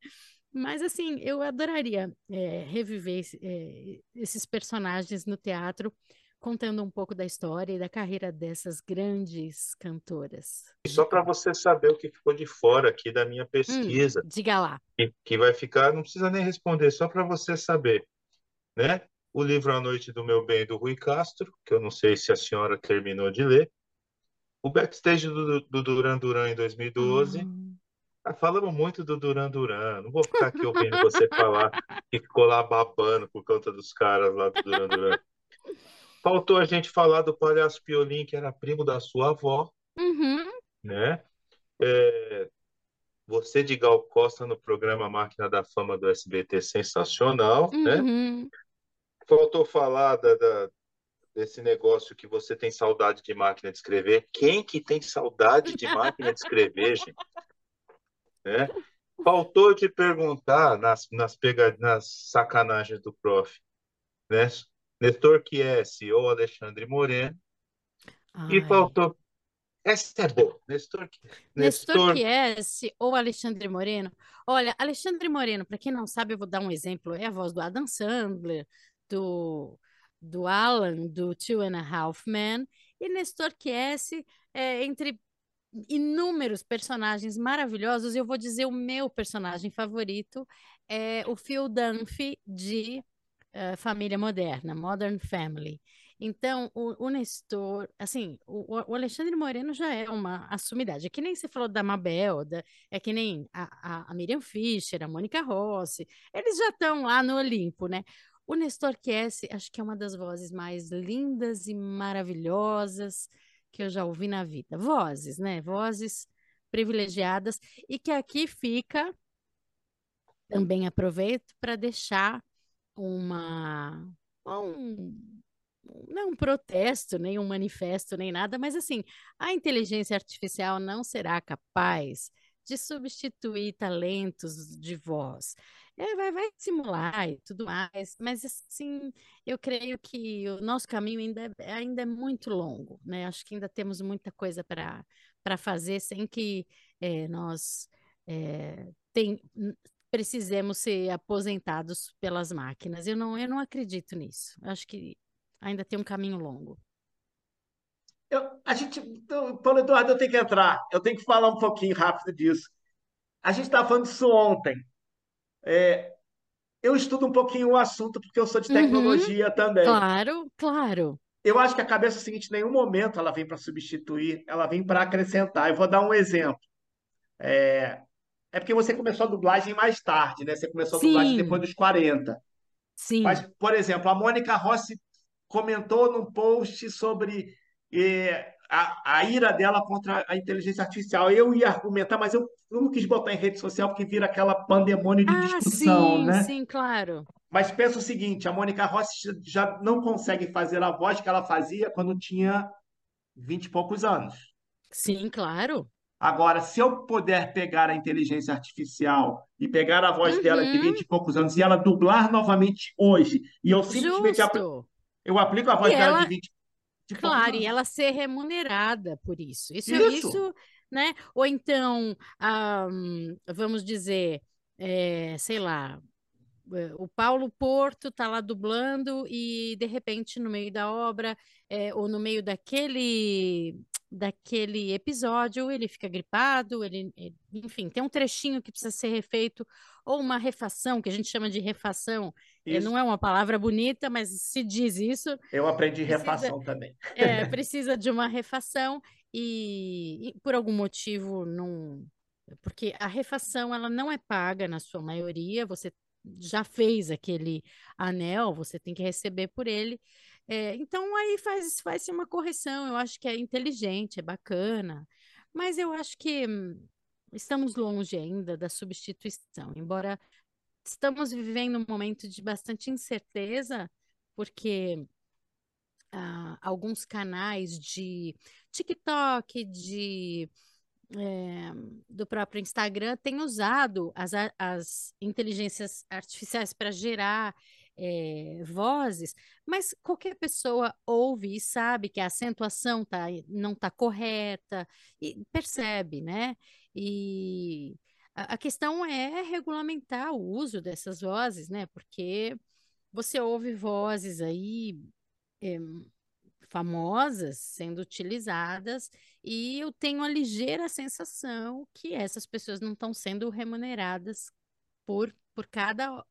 Mas, assim, eu adoraria é, reviver é, esses personagens no teatro contando um pouco da história e da carreira dessas grandes cantoras. E só para você saber o que ficou de fora aqui da minha pesquisa. Hum, diga lá. Que, que vai ficar, não precisa nem responder, só para você saber, né? O livro A Noite do Meu Bem, do Rui Castro, que eu não sei se a senhora terminou de ler. O backstage do, do Duran Duran em 2012. Hum. Ah, falamos muito do Duran Duran. Não vou ficar aqui ouvindo você falar que ficou lá babando por conta dos caras lá do Duran Duran. Faltou a gente falar do palhaço Piolim, que era primo da sua avó, uhum. né? É, você de Gal Costa no programa Máquina da Fama do SBT, sensacional, né? uhum. né? Faltou falar da, da, desse negócio que você tem saudade de máquina de escrever. Quem que tem saudade de máquina de escrever, [LAUGHS] gente? Né? Faltou te perguntar nas, nas, pega, nas sacanagens do prof, né? Nestor Chiesi ou Alexandre Moreno. Ai. E faltou. Essa é boa. Nestor, Nestor... Nestor Chiesi ou Alexandre Moreno. Olha, Alexandre Moreno, para quem não sabe, eu vou dar um exemplo. É a voz do Adam Sandler, do, do Alan, do Two and a Half Men. E Nestor Chiesi, é, entre inúmeros personagens maravilhosos, eu vou dizer o meu personagem favorito é o Phil Dunphy de uh, família moderna, Modern Family. Então, o, o Nestor, assim, o, o, Alexandre Moreno já é uma assumidade. É que nem você falou da Mabel, da, é que nem a, a, a Miriam Fischer, a Mônica Rossi, eles já estão lá no Olimpo, né? O Nestor Kiesse, acho que é uma das vozes mais lindas e maravilhosas que eu já ouvi na vida. Vozes, né? Vozes privilegiadas e que aqui fica também aproveito para deixar uma um, não um protesto, nem um manifesto, nem nada, mas assim, a inteligência artificial não será capaz de substituir talentos de voz. É, vai, vai simular e tudo mais, mas assim, eu creio que o nosso caminho ainda, é, ainda é muito longo, né? Acho que ainda temos muita coisa para fazer sem que é, nós é, tem, precisemos ser aposentados pelas máquinas. Eu não, eu não acredito nisso. Acho que ainda tem um caminho longo. Eu, a gente, então, Paulo Eduardo, eu tenho que entrar. Eu tenho que falar um pouquinho rápido disso. A gente estava falando disso ontem. É, eu estudo um pouquinho o assunto porque eu sou de Uhum, tecnologia também. claro, claro. Eu acho que a cabeça é o seguinte: em nenhum momento ela vem para substituir, ela vem para acrescentar. Eu vou dar um exemplo. É, é porque você começou a dublagem mais tarde, né? Você começou a dublagem depois Sim, dos 40. Mas, sim. por exemplo, a Mônica Rossi comentou num post sobre eh, a, a ira dela contra a inteligência artificial. Eu ia argumentar, mas eu, eu não quis botar em rede social porque vira aquela pandemônio de Ah, discussão, sim, né? sim, claro. Mas pensa o seguinte, a Mônica Rossi já não consegue fazer a voz que ela fazia quando tinha vinte e poucos anos. Sim, claro. Agora, se eu puder pegar a inteligência artificial e pegar a voz dela de Uhum, 20 e poucos anos e ela dublar novamente hoje, e eu simplesmente apl- eu aplico a E voz dela de ela, 20 e poucos claro, e ela ser remunerada por isso. Isso, Isso, isso, né? Ou então, ah, hum, vamos dizer, é, sei lá. é, o Paulo Porto está lá dublando e de repente no meio da obra é, ou no meio daquele daquele episódio ele fica gripado, ele, ele- enfim, tem um trechinho que precisa ser refeito ou uma refação que a gente chama de refação. É, não é uma palavra bonita, mas se diz isso. Eu aprendi Precisa, refação também. [LAUGHS] é, precisa de uma refação e, e por algum motivo não, porque a refação ela não é paga na sua maioria, você já fez aquele anel, você tem que receber por ele. É, então aí faz faz uma correção, eu acho que é inteligente, é bacana, mas eu acho que estamos longe ainda da substituição, embora estamos vivendo um momento de bastante incerteza, porque ah, alguns canais de TikTok, de, eh, do próprio Instagram têm usado as, as inteligências artificiais para gerar eh, vozes, mas qualquer pessoa ouve e sabe que a acentuação tá, não está correta, e percebe, né? E a, a questão é regulamentar o uso dessas vozes, né? Porque você ouve vozes aí eh, famosas sendo utilizadas, e eu tenho a ligeira sensação que essas pessoas não estão sendo remuneradas por, por cada,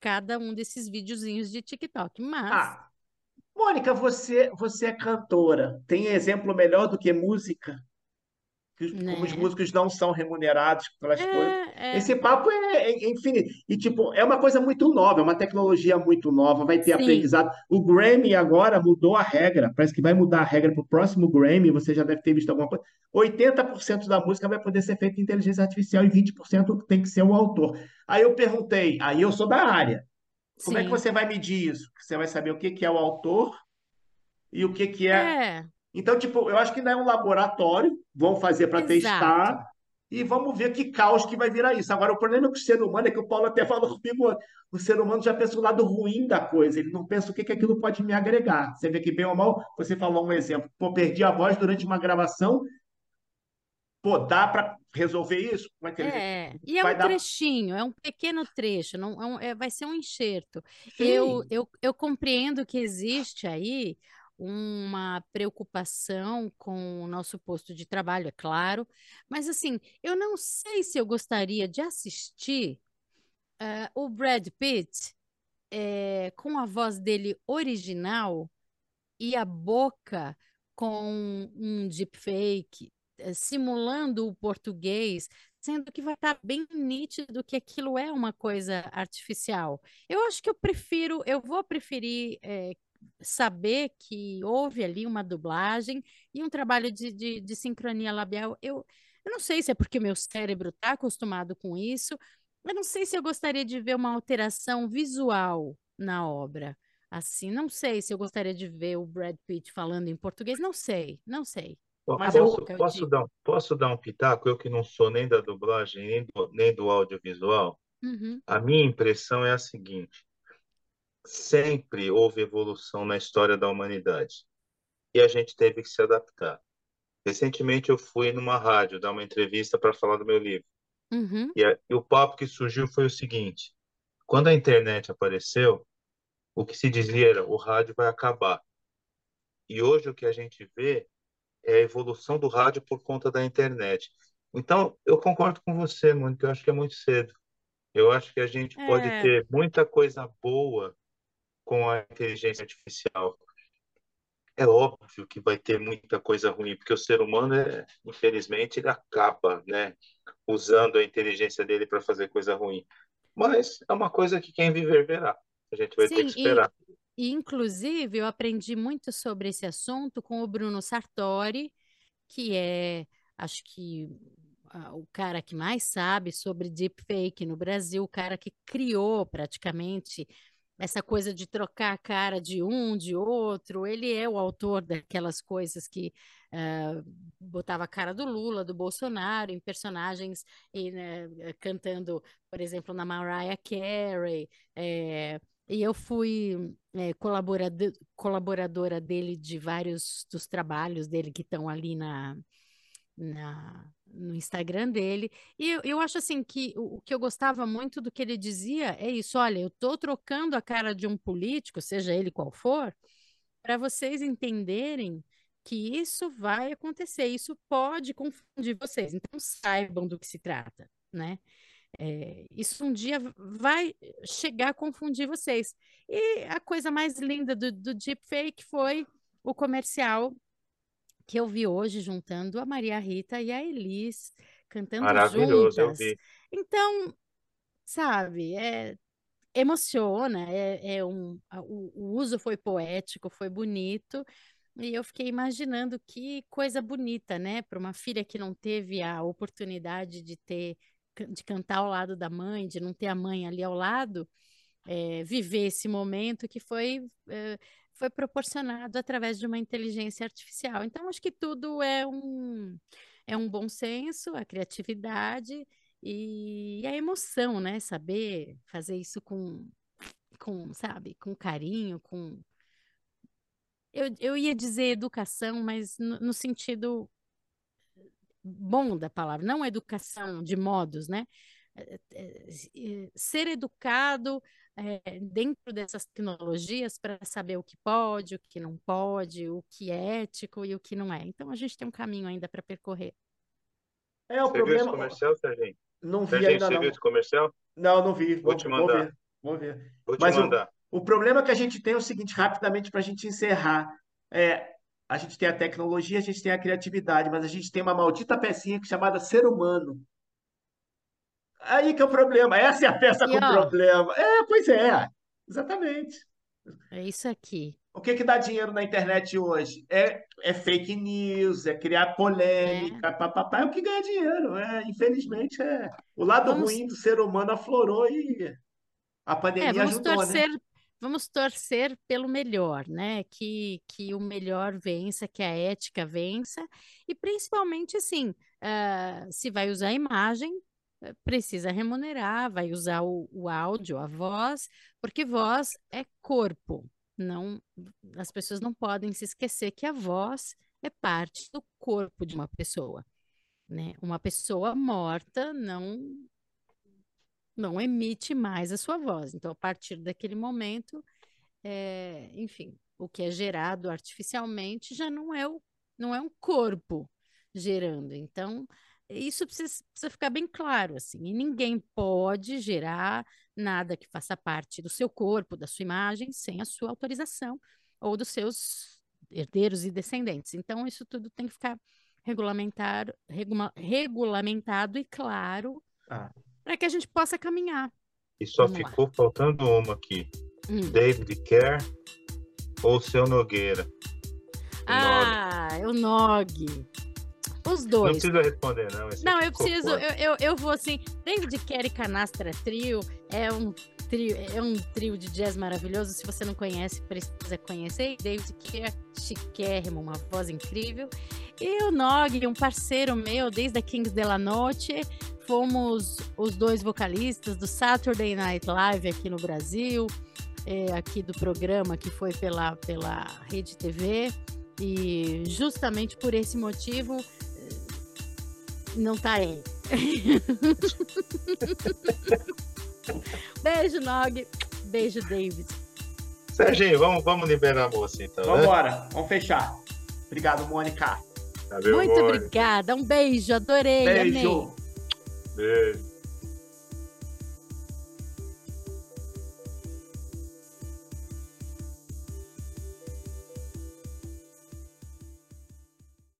cada um desses videozinhos de TikTok. Mas, Ah, Mônica, você, você é cantora. Tem exemplo melhor do que música? Que como os né? músicos não são remunerados pelas coisas. É, é, Esse papo é, é infinito. E, tipo, é uma coisa muito nova, é uma tecnologia muito nova, vai ter sim, aprendizado. O Grammy agora mudou a regra, parece que vai mudar a regra para o próximo Grammy, você já deve ter visto alguma coisa. 80% da música vai poder ser feita em inteligência artificial e 20% tem que ser o autor. Aí eu perguntei, aí eu sou da área, como é que sim, você vai medir isso? Você vai saber o que que é o autor e o que que é é, então, tipo, eu acho que não é um laboratório, vão fazer para testar e vamos ver que caos que vai virar isso. Agora, o problema com o ser humano é que o Paulo até [LAUGHS] falou comigo, o ser humano já pensa o lado ruim da coisa, ele não pensa o que que aquilo pode me agregar. Você vê que, bem ou mal, você falou um exemplo, pô, perdi a voz durante uma gravação, pô, dá para resolver isso? Como é que ele É, e é um vai dar? trechinho, é um pequeno trecho, não, é um- é- vai ser um enxerto. Eu, eu, eu compreendo que existe aí uma preocupação com o nosso posto de trabalho, é claro, mas assim, eu não sei se eu gostaria de assistir eh, o Brad Pitt eh, com a voz dele original e a boca com um deepfake, eh, simulando o português, sendo que vai estar bem nítido que aquilo é uma coisa artificial. Eu acho que eu prefiro, eu vou preferir é, saber que houve ali uma dublagem e um trabalho de, de, de sincronia labial. Eu, eu não sei se é porque meu cérebro está acostumado com isso, eu não sei se eu gostaria de ver uma alteração visual na obra. Assim, não sei se eu gostaria de ver o Brad Pitt falando em português, não sei, não sei. Mas posso, eu, posso, dar, posso dar um pitaco? Eu que não sou nem da dublagem, nem do, nem do audiovisual. Uhum. A minha impressão é a seguinte: sempre houve evolução na história da humanidade e a gente teve que se adaptar. Recentemente eu fui numa rádio dar uma entrevista para falar do meu livro. Uhum. E, a, e o papo que surgiu foi o seguinte: quando a internet apareceu, o que se dizia era o rádio vai acabar. E hoje o que a gente vê é a evolução do rádio por conta da internet. Então, eu concordo com você, Mônica, eu acho que é muito cedo. Eu acho que a gente é... pode ter muita coisa boa com a inteligência artificial. É óbvio que vai ter muita coisa ruim, porque o ser humano, é, infelizmente, ele acaba né, usando a inteligência dele para fazer coisa ruim. Mas é uma coisa que quem viver verá. A gente vai Sim, ter que esperar. E e, inclusive, eu aprendi muito sobre esse assunto com o Bruno Sartori, que é, acho que, o cara que mais sabe sobre deepfake no Brasil, o cara que criou praticamente essa coisa de trocar a cara de um, de outro. Ele é o autor daquelas coisas que uh, botava a cara do Lula, do Bolsonaro, em personagens e, né, cantando, por exemplo, na Mariah Carey. É, e eu fui é, colaborador, colaboradora dele de vários dos trabalhos dele que estão ali na, na, no Instagram dele. E eu, eu acho assim que o, o, que eu gostava muito do que ele dizia é isso: olha, eu estou trocando a cara de um político, seja ele qual for, para vocês entenderem que isso vai acontecer, isso pode confundir vocês. Então saibam do que se trata, né? É, isso um dia vai chegar a confundir vocês. E a coisa mais linda do, do deepfake foi o comercial que eu vi hoje juntando a Maria Rita e a Elis cantando Maravilhoso, juntas. eu vi. Então, sabe, é, emociona, é, é um, o, o uso foi poético, foi bonito. E eu fiquei imaginando que coisa bonita, né? Para uma filha que não teve a oportunidade de ter de cantar ao lado da mãe, de não ter a mãe ali ao lado, é, viver esse momento que foi, é, foi proporcionado através de uma inteligência artificial. Então, acho que tudo é um, é um bom senso, a criatividade e a emoção, né? Saber fazer isso com, com sabe, com carinho, com. Eu, eu ia dizer educação, mas no, no sentido bom da palavra, não educação de modos, né? É, é, é, ser educado é, dentro dessas tecnologias para saber o que pode, o que não pode, o que é ético e o que não é. Então a gente tem um caminho ainda para percorrer. É o você problema. Viu esse comercial, Serginho? Não vi Serginho, ainda você não. viu esse comercial? Não, não vi. Vou, Vou, te vou mandar. ver. Vou ver. Vou te Mas mandar. O, o problema que a gente tem é o seguinte, rapidamente, para a gente encerrar. É, a gente tem a tecnologia, a gente tem a criatividade, mas a gente tem uma maldita pecinha chamada ser humano. Aí que é o problema. Essa é a peça E, com ó. problema. É, pois é. Exatamente. É isso aqui. O que que dá dinheiro na internet hoje? É, é fake news, é criar polêmica, papapá, é o que ganha dinheiro. É, infelizmente, é. O lado Vamos- ruim do ser humano aflorou e a É, pandemia vamos ajudou, né? torcer, vamos torcer pelo melhor, né? Que, que o melhor vença, que a ética vença, e principalmente assim, ah, se vai usar imagem, eh, precisa remunerar, vai usar o, o áudio, a voz, porque voz é corpo. Não, as pessoas não podem se esquecer que a voz é parte do corpo de uma pessoa, né? Uma pessoa morta não não emite mais a sua voz. Então, a partir daquele momento, é, enfim, o que é gerado artificialmente já não é, o, não é um corpo gerando. Então, isso precisa, precisa ficar bem claro, assim. E ninguém pode gerar nada que faça parte do seu corpo, da sua imagem, sem a sua autorização ou dos seus herdeiros e descendentes. Então, isso tudo tem que ficar regulamentar, regula, regulamentado e claro Ah. para que a gente possa caminhar. E só Vamos lá. ficou faltando uma aqui. Hum. David Kerr ou Seu Nogueira? Ah, o Nog. Os Não dois. precisa responder, não. Não, eu ficou preciso, eu, eu, eu vou assim. David Kerr Canastra Trio é um trio, é um trio de jazz maravilhoso. Se você não conhece, precisa conhecer. David Kerr, chiquérrimo, uma voz incrível. E o Nog, um parceiro meu desde a Kings de la Noche. Fomos os dois vocalistas do Saturday Night Live aqui no Brasil, é, aqui do programa que foi pela, pela Rede TV. E justamente por esse motivo não tá ele. [LAUGHS] Beijo, Nog. Beijo, David. Serginho, vamos, vamos liberar a moça então, Vamos né? embora, vamos fechar. Obrigado, Mônica. Valeu, Muito amor. obrigada. Um beijo, adorei. Amei. Beijo. Beijo.